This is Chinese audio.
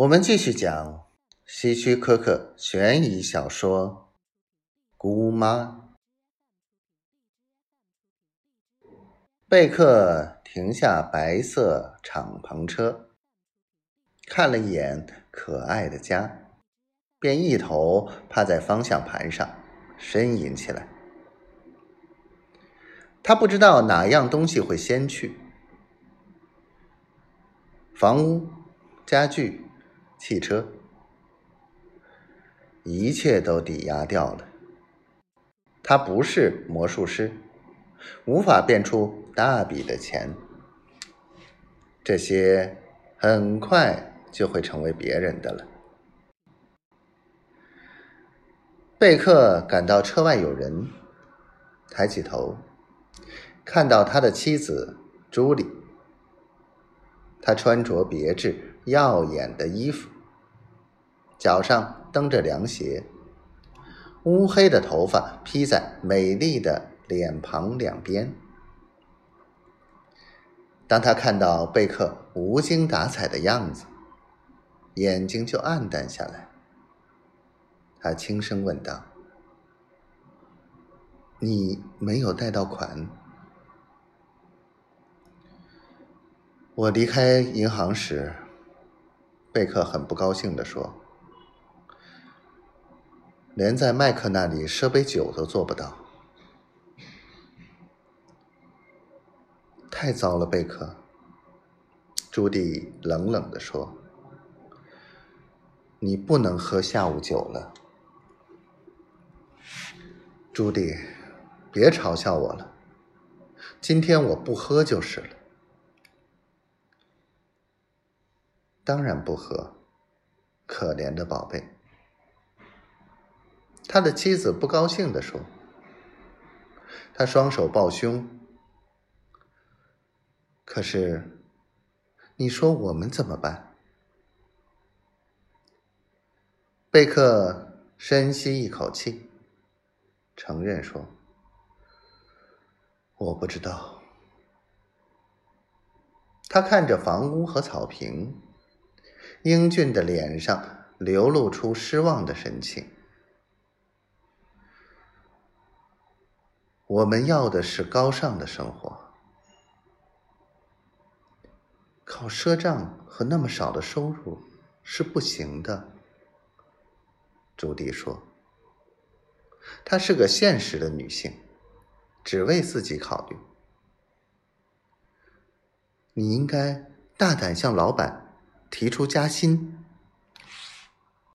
我们继续讲希区柯克悬疑小说《姑妈》。贝克停下白色敞篷车，看了一眼可爱的家，便一头趴在方向盘上呻吟起来。他不知道哪样东西会先去：房屋、家具。汽车，一切都抵押掉了。他不是魔术师，无法变出大笔的钱。这些很快就会成为别人的了。贝克感到车外有人，抬起头，看到他的妻子朱莉。她穿着别致。耀眼的衣服，脚上蹬着凉鞋，乌黑的头发披在美丽的脸庞两边。当他看到贝克无精打采的样子，眼睛就暗淡下来。他轻声问道：“你没有贷到款？”我离开银行时。贝克很不高兴地说：“连在麦克那里赊杯酒都做不到，太糟了。”贝克，朱迪冷冷地说：“你不能喝下午酒了。”朱迪，别嘲笑我了，今天我不喝就是了。当然不喝，可怜的宝贝。他的妻子不高兴地说：“他双手抱胸。可是，你说我们怎么办？”贝克深吸一口气，承认说：“我不知道。”他看着房屋和草坪。英俊的脸上流露出失望的神情。我们要的是高尚的生活，靠赊账和那么少的收入是不行的。朱迪说：“她是个现实的女性，只为自己考虑。你应该大胆向老板。”提出加薪，